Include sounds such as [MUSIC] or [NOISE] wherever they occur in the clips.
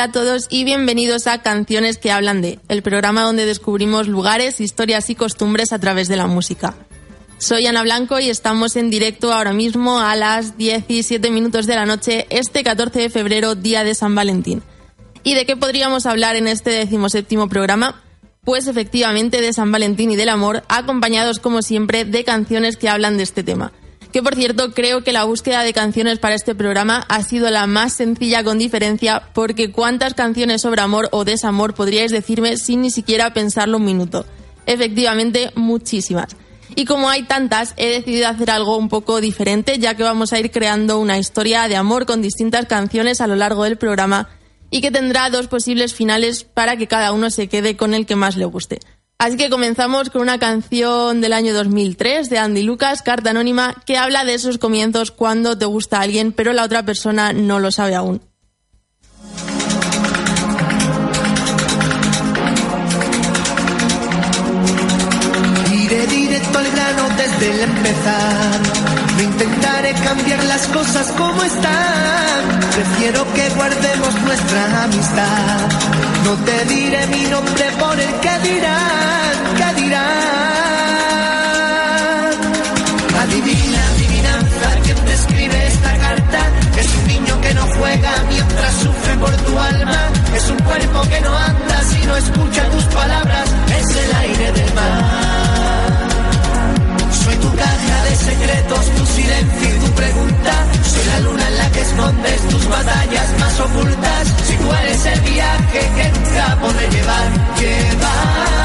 Hola a todos y bienvenidos a Canciones que hablan de, el programa donde descubrimos lugares, historias y costumbres a través de la música. Soy Ana Blanco y estamos en directo ahora mismo a las 17 minutos de la noche, este 14 de febrero, día de San Valentín. ¿Y de qué podríamos hablar en este decimoséptimo programa? Pues efectivamente de San Valentín y del amor, acompañados como siempre de canciones que hablan de este tema que por cierto creo que la búsqueda de canciones para este programa ha sido la más sencilla con diferencia porque cuántas canciones sobre amor o desamor podríais decirme sin ni siquiera pensarlo un minuto. Efectivamente, muchísimas. Y como hay tantas, he decidido hacer algo un poco diferente ya que vamos a ir creando una historia de amor con distintas canciones a lo largo del programa y que tendrá dos posibles finales para que cada uno se quede con el que más le guste. Así que comenzamos con una canción del año 2003 de Andy Lucas, Carta Anónima, que habla de esos comienzos cuando te gusta alguien, pero la otra persona no lo sabe aún. Iré directo al grano desde el empezar. No intentaré cambiar las cosas como están. Prefiero que guardemos nuestra amistad. No te diré mi nombre por el que dirán, que dirán. Adivina, adivinanza, quien te escribe esta carta. Es un niño que no juega mientras sufre por tu alma. Es un cuerpo que no anda si no escucha tus palabras. Es el aire del mar. Tu caja de secretos, tu silencio y tu pregunta. Soy la luna en la que escondes tus batallas más ocultas. Si tú eres el viaje que nunca podré llevar, llevar.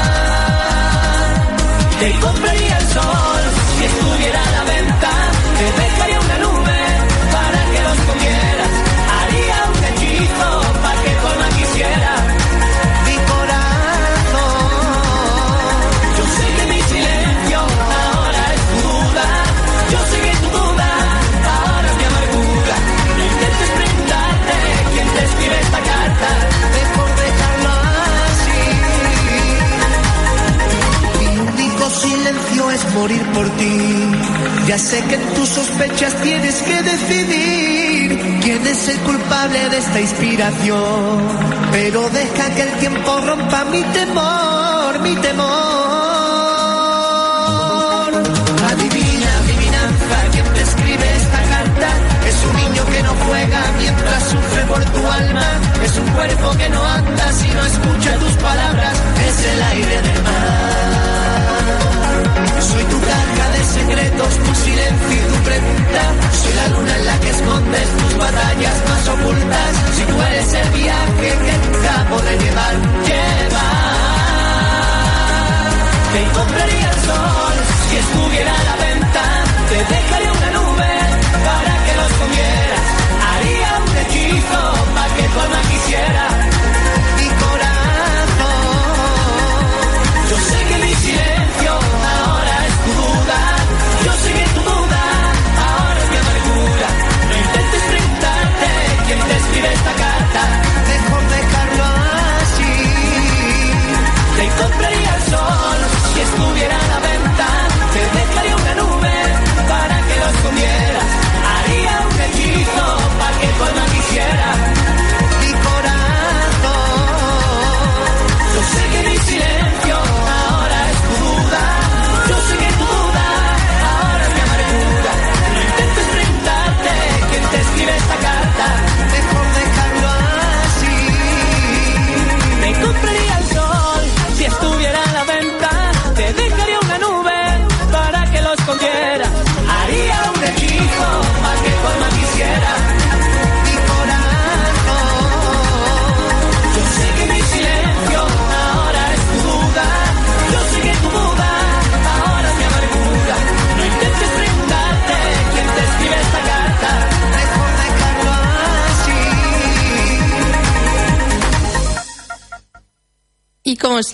Te compraría el sol si estuviera a la venta. Te dejaría una nube para que los comieras. Por ti. Ya sé que en tus sospechas tienes que decidir quién es el culpable de esta inspiración. Pero deja que el tiempo rompa mi temor, mi temor. Adivina, adivinanza, quien te escribe esta carta. Es un niño que no juega mientras sufre por tu alma. Es un cuerpo que no anda si no escucha tus palabras. Es el aire del mar. Soy tu carga de secretos, tu silencio y tu pregunta. Soy la luna en la que escondes tus batallas más ocultas. Si tú eres el viaje que nunca podré llevar, llevar. Te compraría el sol si estuviera a la venta. Te dejaría una nube para que los comieras. Haría un hechizo para que tu alma quisiera. Haría un hechizo para que tú no quisieras.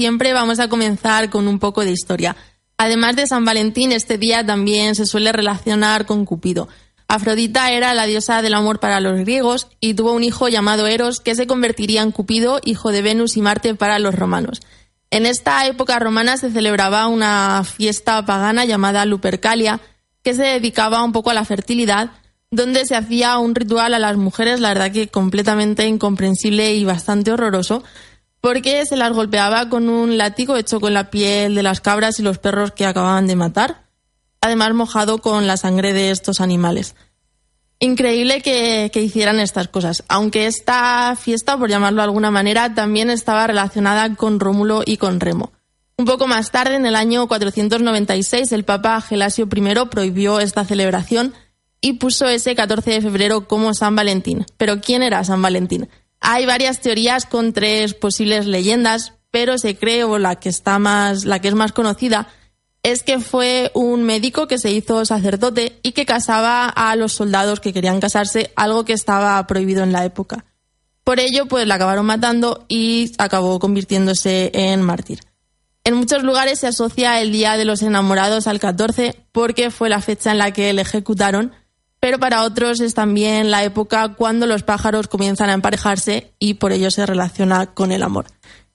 Siempre, vamos a comenzar con un poco de historia. Además de San Valentín, este día también se suele relacionar con Cupido. Afrodita era la diosa del amor para los griegos y tuvo un hijo llamado Eros que se convertiría en Cupido, hijo de Venus y Marte para los romanos. En esta época romana se celebraba una fiesta pagana llamada Lupercalia que se dedicaba un poco a la fertilidad, donde se hacía un ritual a las mujeres, la verdad que completamente incomprensible y bastante horroroso, porque se las golpeaba con un látigo hecho con la piel de las cabras y los perros que acababan de matar además mojado con la sangre de estos animales. Increíble que, hicieran estas cosas, aunque esta fiesta, por llamarlo de alguna manera, también estaba relacionada con Rómulo y con Remo. Un poco más tarde, en el año 496, el Papa Gelasio I prohibió esta celebración y puso ese 14 de febrero como San Valentín. Pero ¿quién era San Valentín? Hay varias teorías con tres posibles leyendas, pero se cree, o la que está más, la que es más conocida, es que fue un médico que se hizo sacerdote y que casaba a los soldados que querían casarse, algo que estaba prohibido en la época. Por ello, pues la acabaron matando y acabó convirtiéndose en mártir. En muchos lugares se asocia el Día de los Enamorados al 14 porque fue la fecha en la que le ejecutaron, pero para otros es también la época cuando los pájaros comienzan a emparejarse y por ello se relaciona con el amor.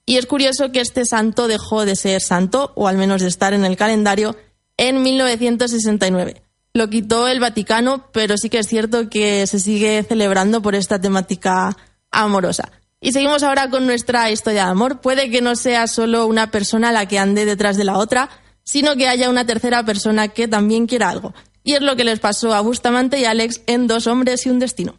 Y es curioso que este santo dejó de ser santo, o al menos de estar en el calendario, en 1969. Lo quitó el Vaticano, pero sí que es cierto que se sigue celebrando por esta temática amorosa. Y seguimos ahora con nuestra historia de amor. Puede que no sea solo una persona la que ande detrás de la otra, sino que haya una tercera persona que también quiera algo. Y es lo que les pasó a Bustamante y Alex en Dos hombres y un destino.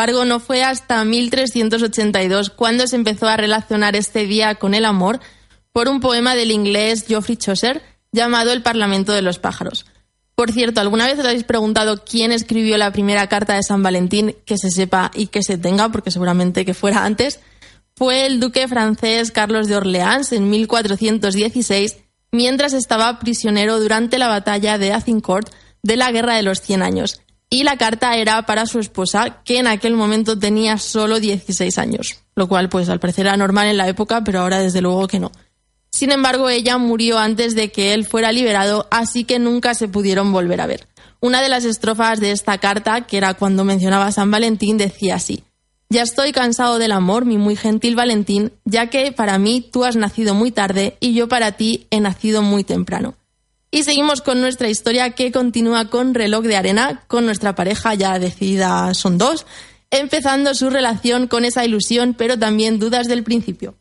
Embargo, no fue hasta 1382 cuando se empezó a relacionar este día con el amor por un poema del inglés Geoffrey Chaucer llamado El Parlamento de los Pájaros. Por cierto, ¿alguna vez os habéis preguntado quién escribió la primera carta de San Valentín que se sepa y que se tenga, porque seguramente que fuera antes? Fue el duque francés Carlos de Orleans en 1416, mientras estaba prisionero durante la batalla de Azincourt de la Guerra de los Cien Años. Y la carta era para su esposa, que en aquel momento tenía solo 16 años, lo cual pues al parecer era normal en la época, pero ahora desde luego que no. Sin embargo, ella murió antes de que él fuera liberado, así que nunca se pudieron volver a ver. Una de las estrofas de esta carta, que era cuando mencionaba a San Valentín, decía así: Ya estoy cansado del amor, mi muy gentil Valentín, ya que para mí tú has nacido muy tarde y yo para ti he nacido muy temprano. Y seguimos con nuestra historia que continúa con reloj de arena, con nuestra pareja ya decidida, son dos, empezando su relación con esa ilusión, pero también dudas del principio.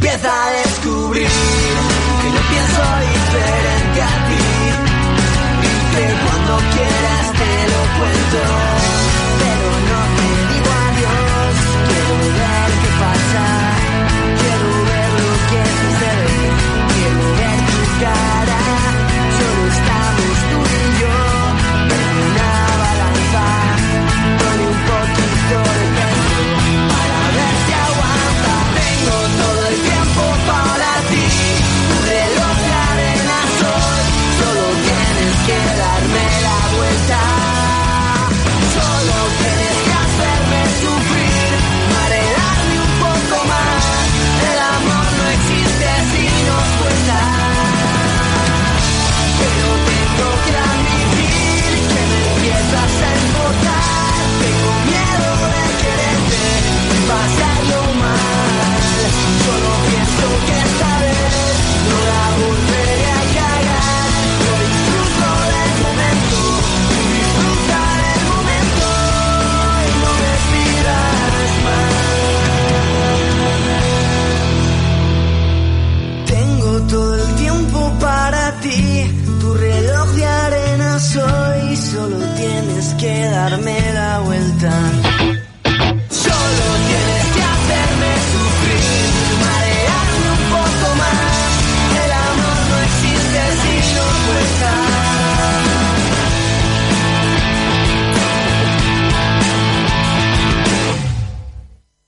empieza a descubrir que yo pienso diferente a ti y que cuando quieras te lo cuento.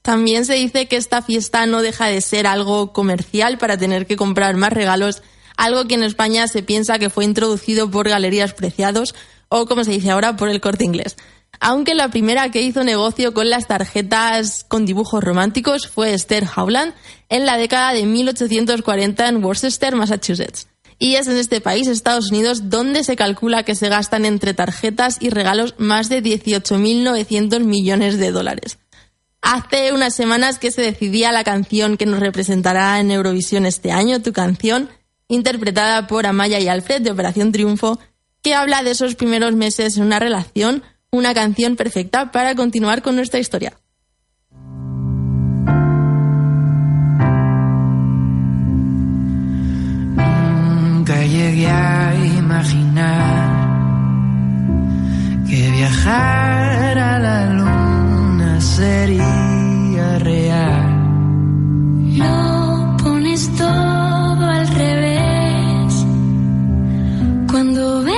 También se dice que esta fiesta no deja de ser algo comercial para tener que comprar más regalos, algo que en España se piensa que fue introducido por Galerías Preciados o, como se dice ahora, por el corte inglés. Aunque la primera que hizo negocio con las tarjetas con dibujos románticos fue Esther Howland en la década de 1840 en Worcester, Massachusetts. Y es en este país, Estados Unidos, donde se calcula que se gastan entre tarjetas y regalos más de 18.900 millones de dólares. Hace unas semanas que se decidía la canción que nos representará en Eurovisión este año, tu canción, interpretada por Amaya y Alfred de Operación Triunfo, que habla de esos primeros meses en una relación, una canción perfecta para continuar con nuestra historia. Nunca llegué a imaginar que viajar a la luna sería real. Lo pones todo al revés cuando ves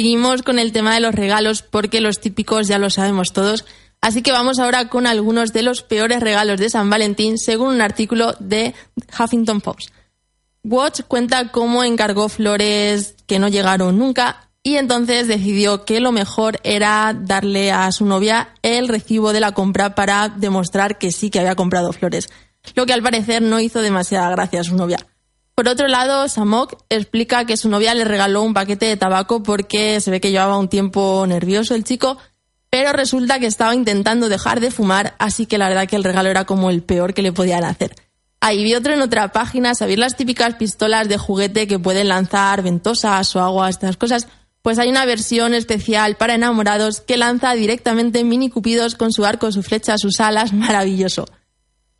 Seguimos con el tema de los regalos porque los típicos ya lo sabemos todos. Así que vamos ahora con algunos de los peores regalos de San Valentín según un artículo de Huffington Post. Watch cuenta cómo encargó flores que no llegaron nunca y entonces decidió que lo mejor era darle a su novia el recibo de la compra para demostrar que sí que había comprado flores, lo que al parecer no hizo demasiada gracia a su novia. Por otro lado, Samok explica que su novia le regaló un paquete de tabaco porque se ve que llevaba un tiempo nervioso el chico, pero resulta que estaba intentando dejar de fumar, así que la verdad que el regalo era como el peor que le podían hacer. Ahí vi otro en otra página, ¿sabéis las típicas pistolas de juguete que pueden lanzar ventosas o agua, estas cosas? Pues hay una versión especial para enamorados que lanza directamente mini cupidos con su arco, su flecha, sus alas, maravilloso.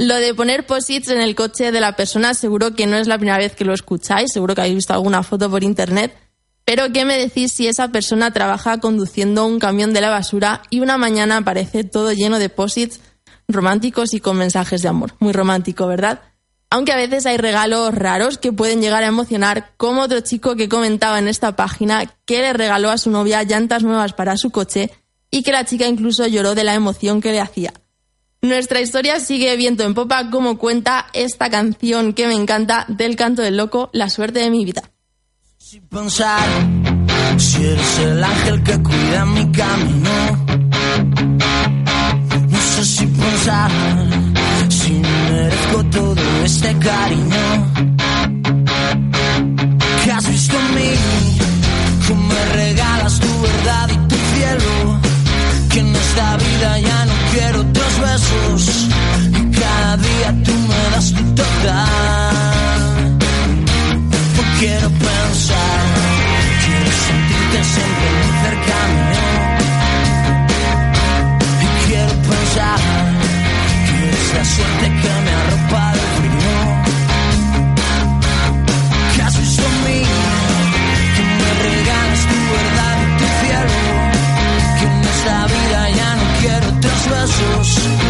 Lo de poner posits en el coche de la persona seguro que no es la primera vez que lo escucháis, seguro que habéis visto alguna foto por internet. Pero ¿qué me decís si esa persona trabaja conduciendo un camión de la basura y una mañana aparece todo lleno de posits románticos y con mensajes de amor? Muy romántico, ¿verdad? Aunque a veces hay regalos raros que pueden llegar a emocionar, como otro chico que comentaba en esta página que le regaló a su novia llantas nuevas para su coche y que la chica incluso lloró de la emoción que le hacía. Nuestra historia sigue viento en popa como cuenta esta canción que me encanta del canto del loco, La suerte de mi vida. Si pensar, si eres el ángel que cuida mi camino. No sé si pensar, si merezco todo este cariño. ¿Qué has visto en mí? ¿Cómo me regalas tu verdad y tu cielo? Que en esta vida ya no Y cada día tú me das tu total. No quiero pensar, quiero sentirte siempre muy cercano. Y quiero pensar que es la suerte que 就是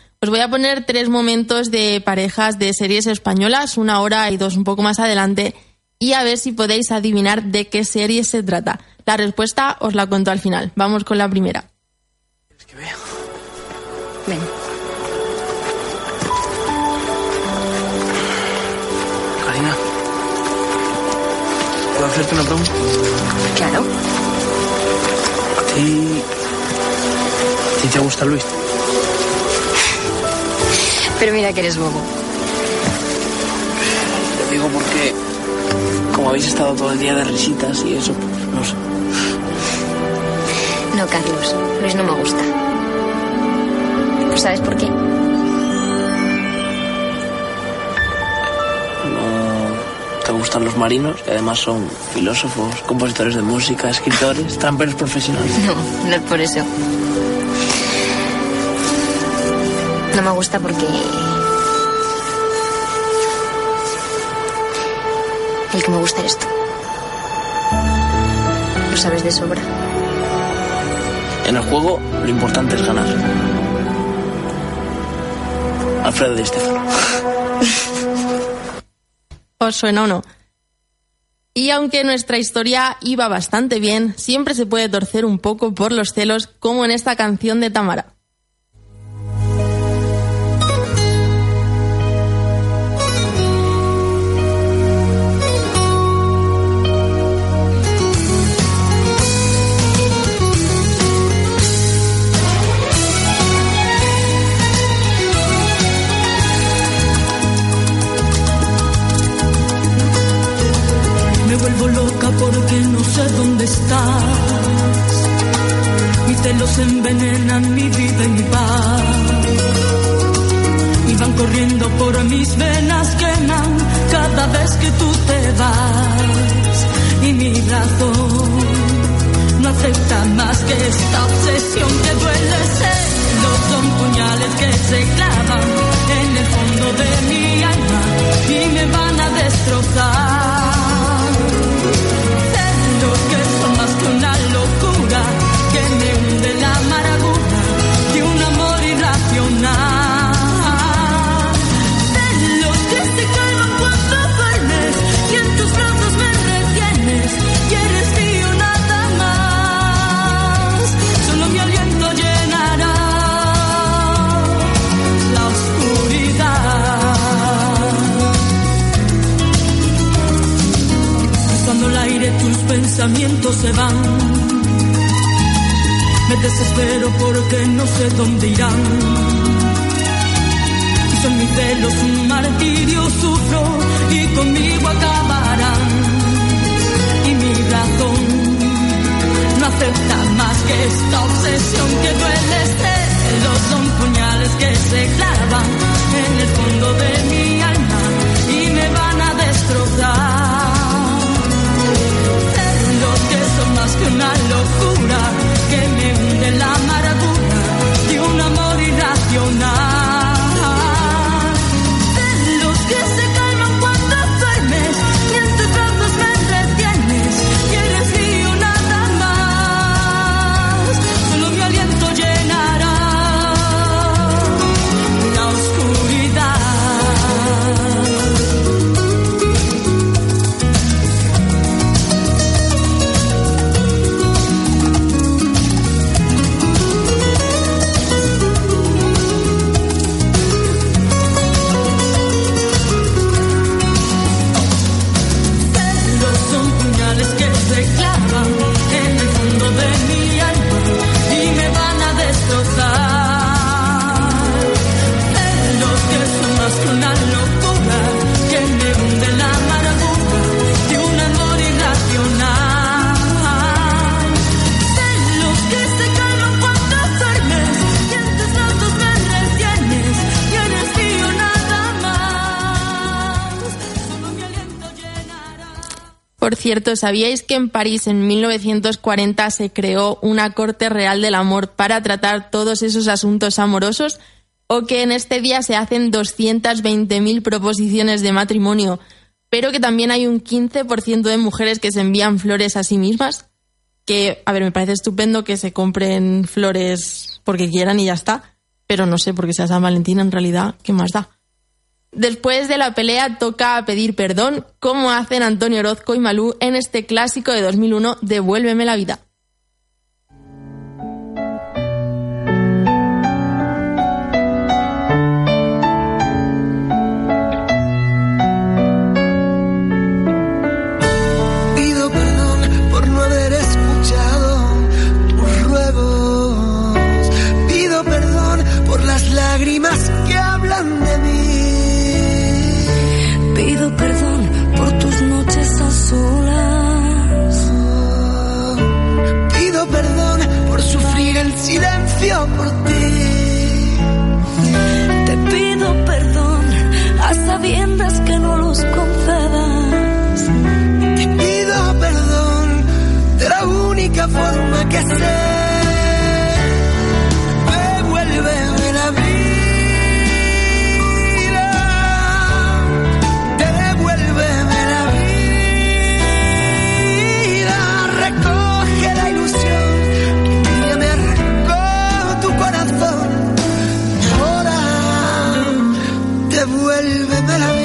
Os voy a poner tres momentos de parejas de series españolas, una hora y dos un poco más adelante, y a ver si podéis adivinar de qué serie se trata. La respuesta os la cuento al final. Vamos con la primera. Es que veo. Ven. Karina. ¿Puedo hacerte una pregunta? Claro. ¿A ti. ¿A ti te gusta Luis? Pero mira que eres bobo. Te digo porque. Como habéis estado todo el día de risitas y eso, pues no sé. No, Carlos. Luis no me gusta. Pues ¿Sabes por qué? No te gustan los marinos, que además son filósofos, compositores de música, escritores, tramperos profesionales. No, no es por eso. No me gusta porque... El que me gusta eres tú. Lo sabes de sobra. En el juego lo importante es ganar. Alfredo Di Stefano. [LAUGHS] ¿Os suena o no? Y aunque nuestra historia iba bastante bien, siempre se puede torcer un poco por los celos, como en esta canción de Tamara. Estás. Mis celos envenenan mi vida y mi paz. Y van corriendo por mis venas, queman cada vez que tú te vas. Y mi razón no acepta más que esta obsesión que duele celos. Son puñales que se clavan en el fondo de mi alma y me van a destrozar. Pensamientos se van. Me desespero porque no sé dónde irán. Y son mis celos un martirio, sufro y conmigo acabarán. Y mi razón no acepta más que esta obsesión que duele. Celos son puñales que se clavan en el fondo de mi alma y me van a destrozar. Más que una locura que me hunde la amargura de un amor irracional. Por cierto, ¿sabíais que en París en 1940 se creó una Corte Real del Amor para tratar todos esos asuntos amorosos? ¿O que en este día se hacen 220.000 proposiciones de matrimonio, pero que también hay un 15% de mujeres que se envían flores a sí mismas? Que, a ver, me parece estupendo que se compren flores porque quieran y ya está. Pero no sé, porque sea San Valentín en realidad, ¿qué más da? Después de la pelea toca pedir perdón, como hacen Antonio Orozco y Malú en este clásico de 2001, Devuélveme la vida. Silencio por ti. Te pido perdón a sabiendas que no los concedas. Te pido perdón de la única forma que sé. Devuélveme la vida.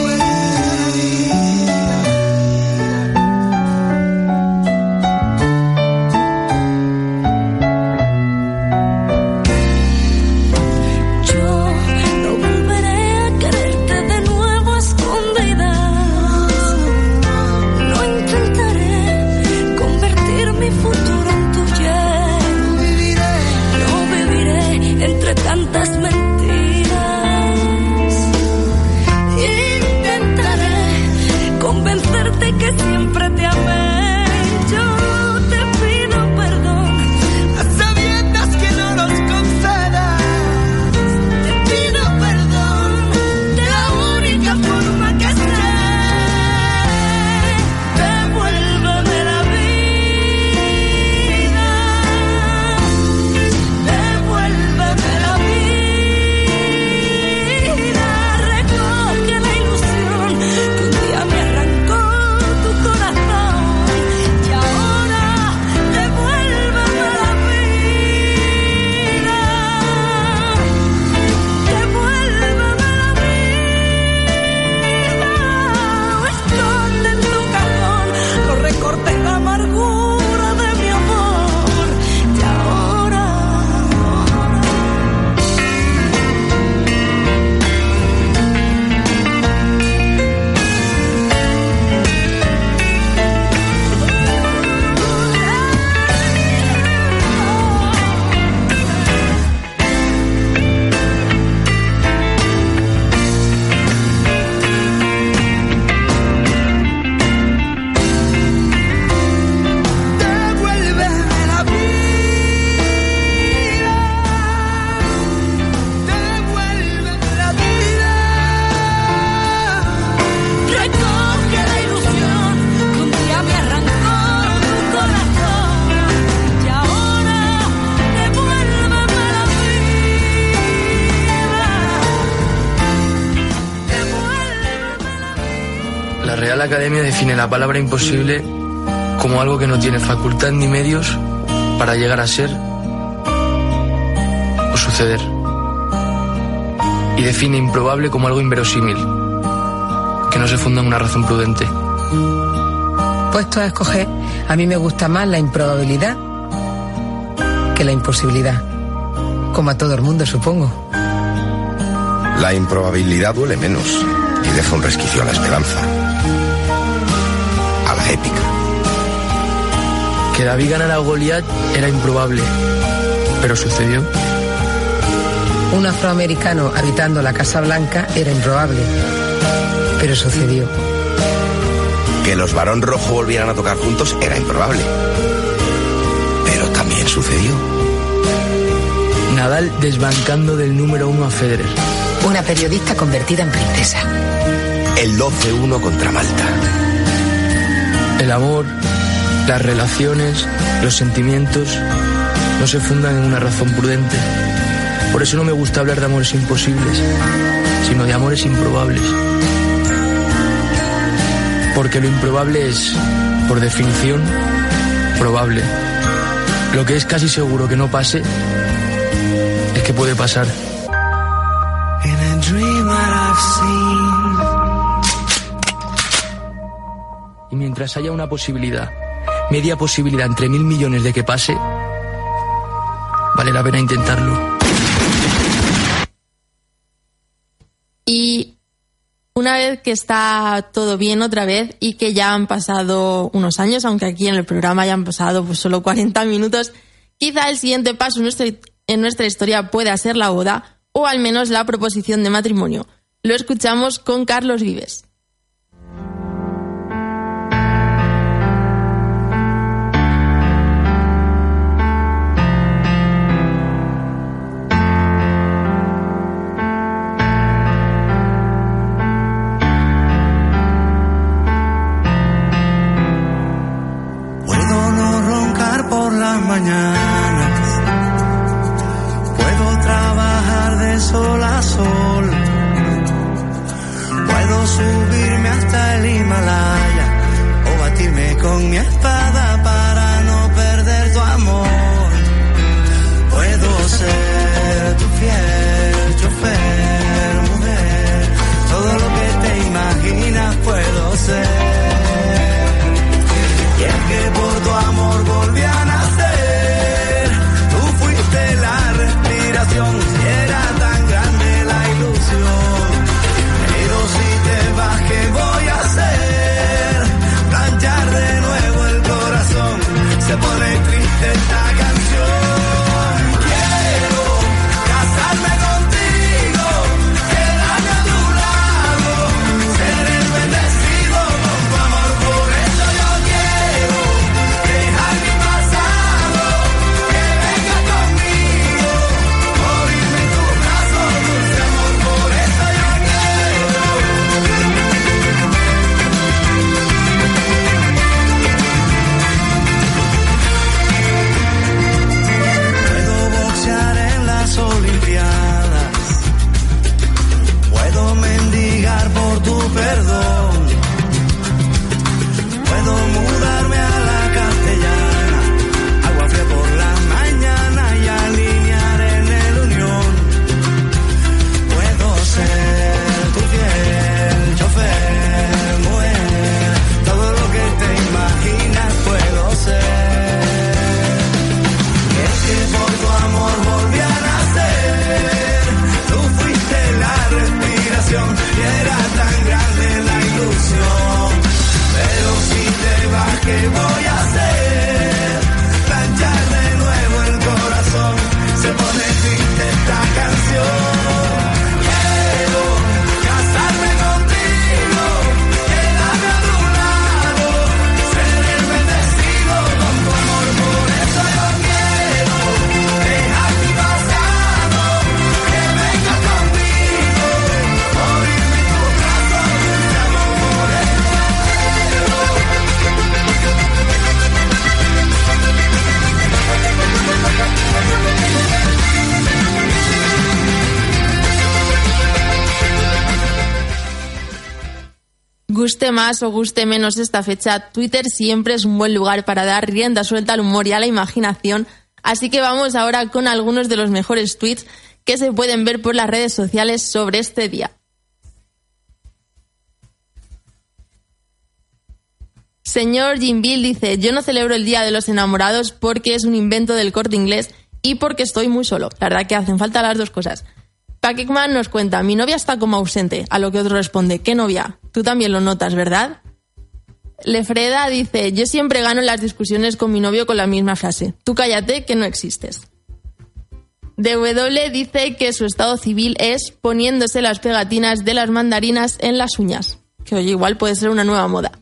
Academia define la palabra imposible como algo que no tiene facultad ni medios para llegar a ser o suceder. Y define improbable como algo inverosímil, que no se funda en una razón prudente. Puesto a escoger, a mí me gusta más la improbabilidad que la imposibilidad. Como a todo el mundo, supongo. La improbabilidad duele menos y deja un resquicio a la esperanza. Épica. Que David ganara a Goliat era improbable, pero sucedió. Un afroamericano habitando la Casa Blanca era improbable, pero sucedió. Que los varón rojo volvieran a tocar juntos era improbable. Pero también sucedió. Nadal desbancando del número uno a Federer. Una periodista convertida en princesa. El 12-1 contra Malta. El amor, las relaciones, los sentimientos no se fundan en una razón prudente. Por eso no me gusta hablar de amores imposibles, sino de amores improbables. Porque lo improbable es, por definición, probable. Lo que es casi seguro que no pase, es que puede pasar. Mientras haya una posibilidad, media posibilidad entre mil millones de que pase, vale la pena intentarlo. Y una vez que está todo bien otra vez y que ya han pasado unos años, aunque aquí en el programa ya han pasado pues solo 40 minutos, quizá el siguiente paso en nuestra, en nuestra historia pueda ser la boda o al menos la proposición de matrimonio. Lo escuchamos con Carlos Vives. Las mañanas. Puedo trabajar de sol a sol. Puedo subirme hasta el Himalaya o batirme con mi espada para no perder tu amor. Puedo ser Guste más o guste menos esta fecha, Twitter siempre es un buen lugar para dar rienda suelta al humor y a la imaginación, así que vamos ahora con algunos de los mejores tweets que se pueden ver por las redes sociales sobre este día. Señor Jim Bill dice, yo no celebro el Día de los Enamorados porque es un invento del corte inglés y porque estoy muy solo. La verdad que hacen falta las dos cosas. Pac-Man nos cuenta, mi novia está como ausente, a lo que otro responde, ¿qué novia? Tú también lo notas, ¿verdad? Lefreda dice, yo siempre gano las discusiones con mi novio con la misma frase, tú cállate que no existes. DW dice que su estado civil es poniéndose las pegatinas de las mandarinas en las uñas, que oye, igual puede ser una nueva moda.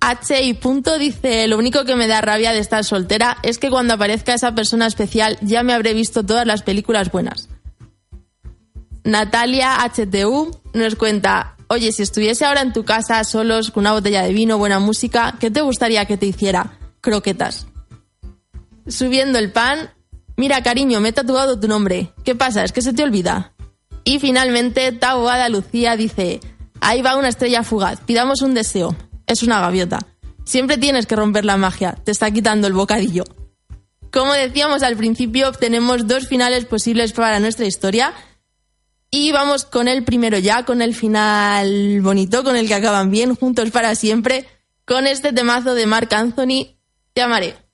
H y punto dice, lo único que me da rabia de estar soltera es que cuando aparezca esa persona especial ya me habré visto todas las películas buenas. Natalia HTU nos cuenta, oye, si estuviese ahora en tu casa solos con una botella de vino, buena música, ¿qué te gustaría que te hiciera? Croquetas. Subiendo el pan, mira cariño, me he tatuado tu nombre. ¿Qué pasa? ¿Es que se te olvida? Y finalmente, Taboada Lucía dice, ahí va una estrella fugaz, pidamos un deseo. Es una gaviota. Siempre tienes que romper la magia, te está quitando el bocadillo. Como decíamos al principio, tenemos dos finales posibles para nuestra historia. Y vamos con el primero ya, con el final bonito, con el que acaban bien, juntos para siempre, con este temazo de Marc Anthony, Te amaré.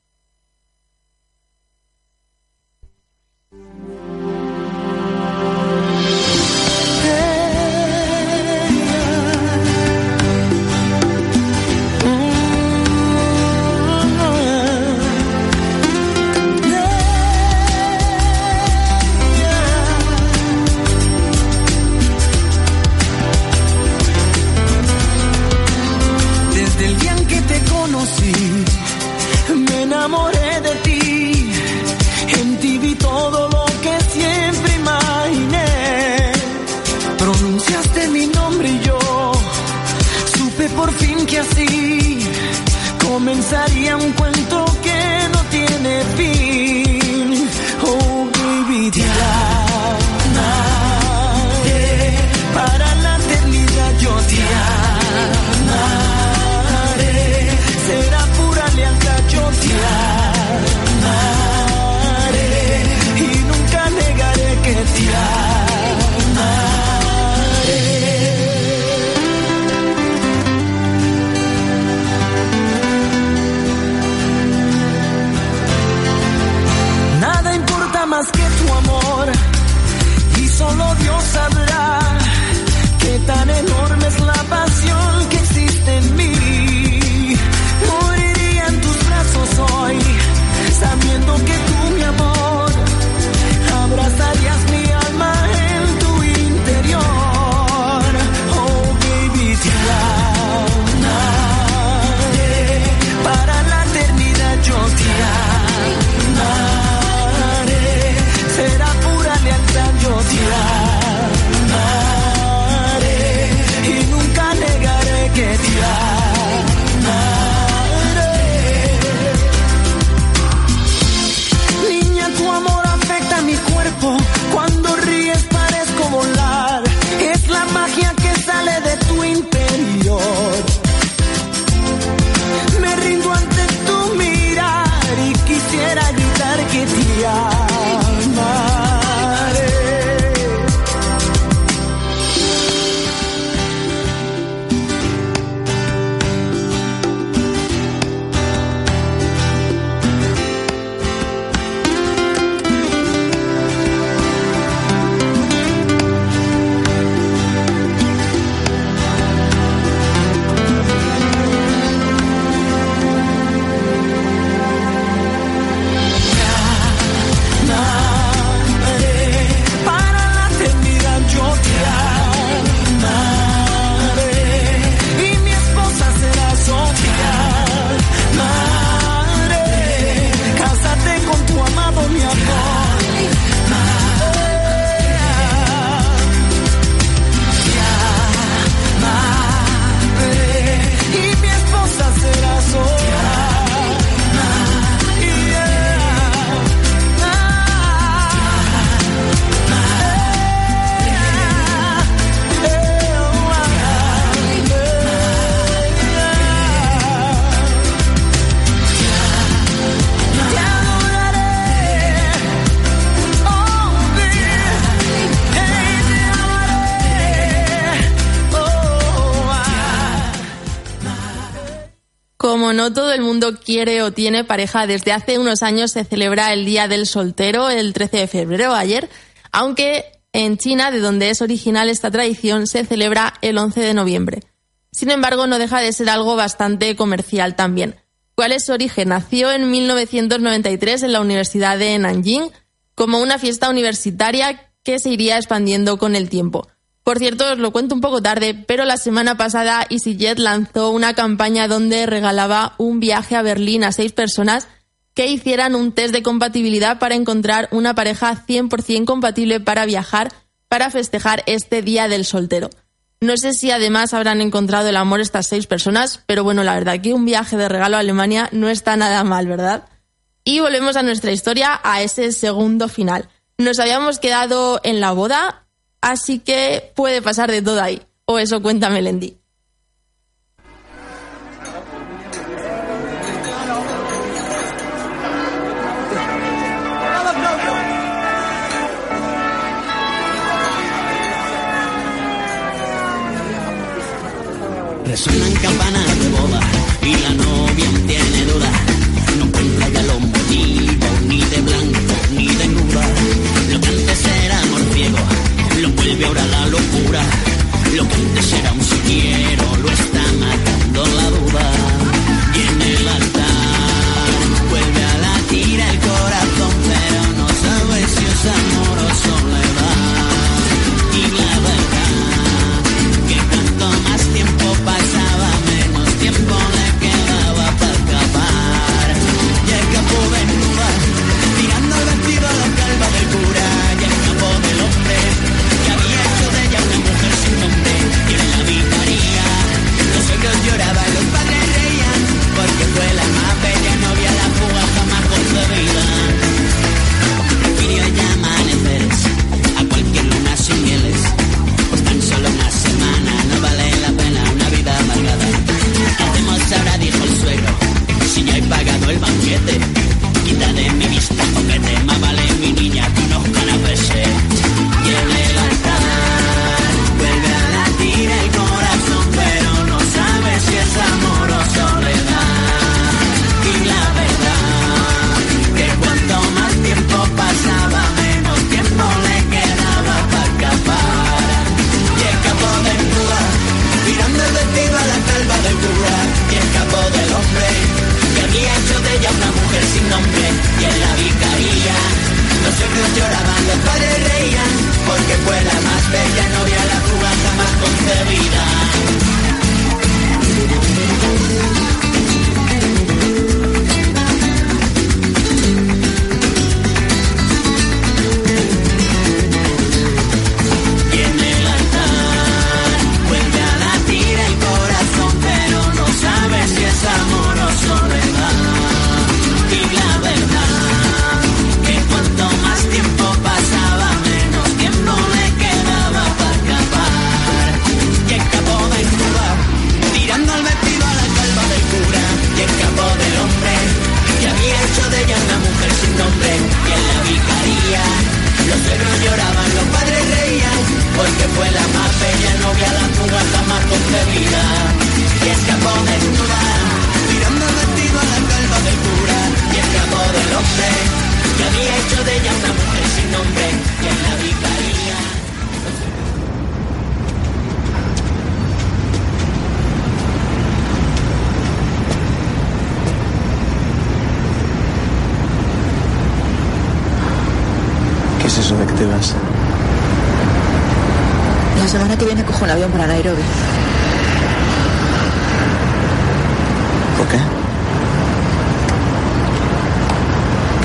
encuentro. Mundo quiere o tiene pareja, desde hace unos años se celebra el Día del Soltero, el 13 de febrero, ayer, aunque en China, de donde es original esta tradición, se celebra el 11 de noviembre. Sin embargo, no deja de ser algo bastante comercial también. ¿Cuál es su origen? Nació en 1993 en la Universidad de Nanjing como una fiesta universitaria que se iría expandiendo con el tiempo. Por cierto, os lo cuento un poco tarde, pero la semana pasada EasyJet lanzó una campaña donde regalaba un viaje a Berlín a seis personas que hicieran un test de compatibilidad para encontrar una pareja 100% compatible para viajar para festejar este Día del Soltero. No sé si además habrán encontrado el amor estas seis personas, pero bueno, la verdad que un viaje de regalo a Alemania no está nada mal, ¿verdad? Y volvemos a nuestra historia, a ese segundo final. Nos habíamos quedado en la boda, Así que puede pasar de todo ahí. O eso cuenta Melendi. Resuenan campanas de boda y la novia entera Lo que antes era un siquiero lo está matando la duda.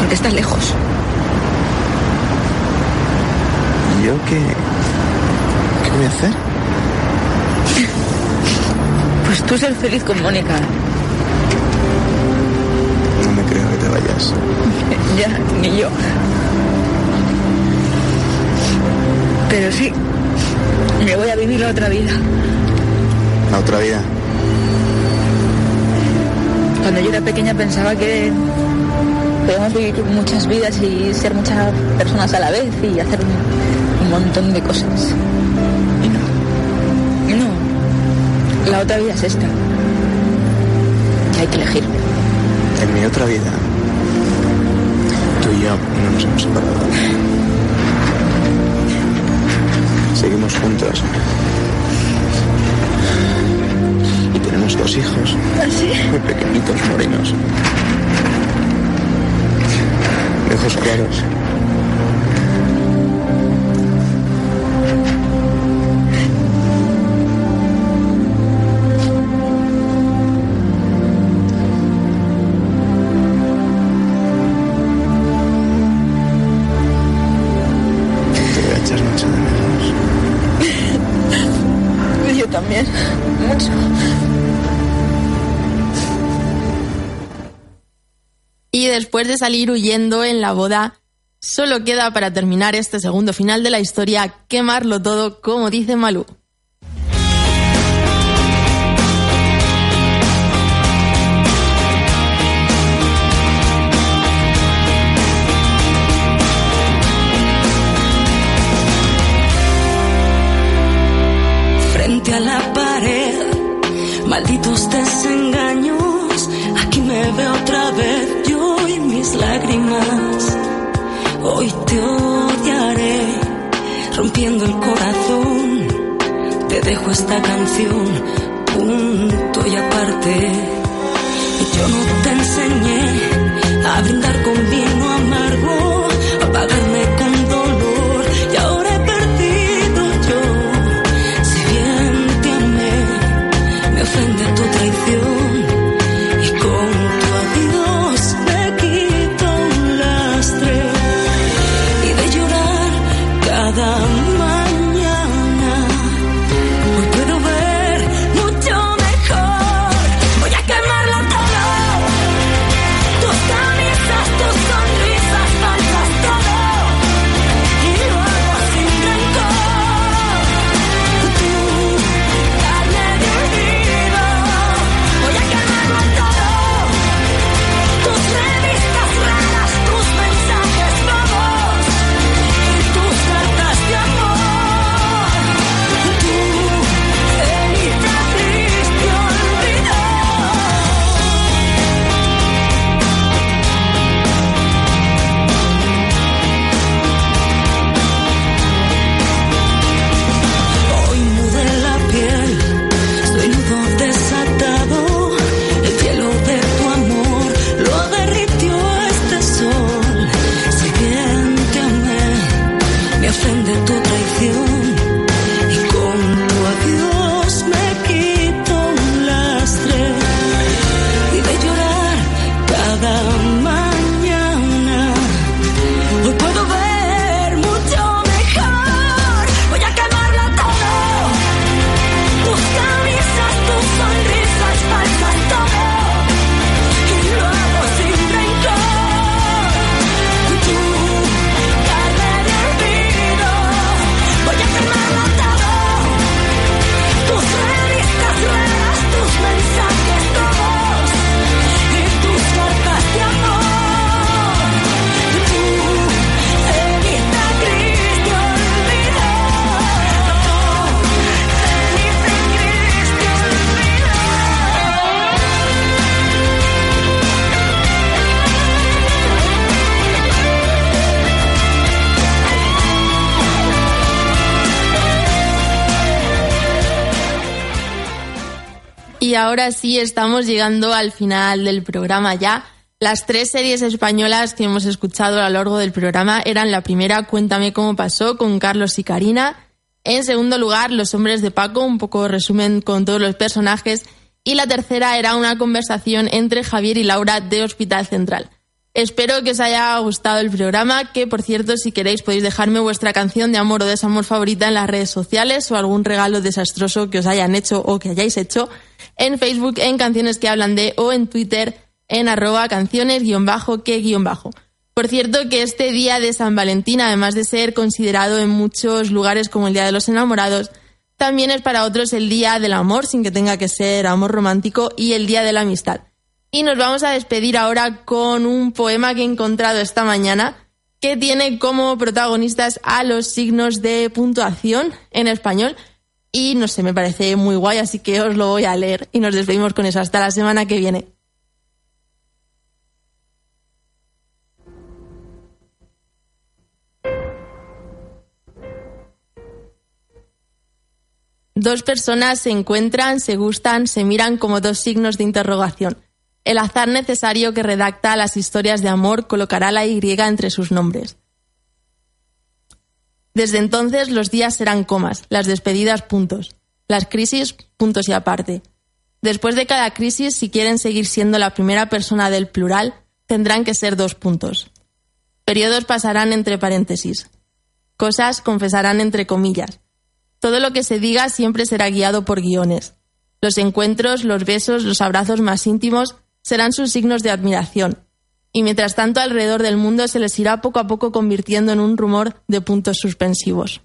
porque está lejos. ¿Y yo qué? ¿Qué voy a hacer? [LAUGHS] Pues tú ser feliz con Mónica. No me creo que te vayas. [LAUGHS] ya, ni yo. Pero sí, me voy a vivir la otra vida. ¿La otra vida? Cuando yo era pequeña pensaba que podemos vivir muchas vidas y ser muchas personas a la vez y hacer un, montón de cosas. Y no. No. La otra vida es esta. Y hay que elegir. En mi otra vida, tú y yo no nos hemos separado. Seguimos juntos. Y tenemos dos hijos. Ah, ¿Sí? Muy pequeñitos, morinos. desesperos. después de salir huyendo en la boda, solo queda para terminar este segundo final de la historia quemarlo todo, como dice Malú. Ahora sí estamos llegando al final del programa ya. Las tres series españolas que hemos escuchado a lo largo del programa eran la primera, Cuéntame cómo pasó, con Carlos y Karina. En segundo lugar, Los hombres de Paco, un poco resumen con todos los personajes. Y la tercera era una conversación entre Javier y Laura de Hospital Central. Espero que os haya gustado el programa, que por cierto, si queréis podéis dejarme vuestra canción de amor o desamor favorita en las redes sociales o algún regalo desastroso que os hayan hecho o que hayáis hecho en Facebook en Canciones que hablan de o en Twitter en arroba canciones guion bajo que guion bajo. Por cierto que este día de San Valentín, además de ser considerado en muchos lugares como el Día de los Enamorados, también es para otros el Día del Amor, sin que tenga que ser amor romántico, y el Día de la Amistad. Y nos vamos a despedir ahora con un poema que he encontrado esta mañana que tiene como protagonistas a los signos de puntuación en español. Y no sé, me parece muy guay, así que os lo voy a leer y nos despedimos con eso. Hasta la semana que viene. Dos personas se encuentran, se gustan, se miran como dos signos de interrogación. El azar necesario que redacta las historias de amor colocará la Y entre sus nombres. Desde entonces los días serán comas, las despedidas puntos, las crisis puntos y aparte. Después de cada crisis, si quieren seguir siendo la primera persona del plural, tendrán que ser dos puntos. Periodos pasarán entre paréntesis. Cosas confesarán entre comillas. Todo lo que se diga siempre será guiado por guiones. Los encuentros, los besos, los abrazos más íntimos serán sus signos de admiración. Y mientras tanto alrededor del mundo se les irá poco a poco convirtiendo en un rumor de puntos suspensivos.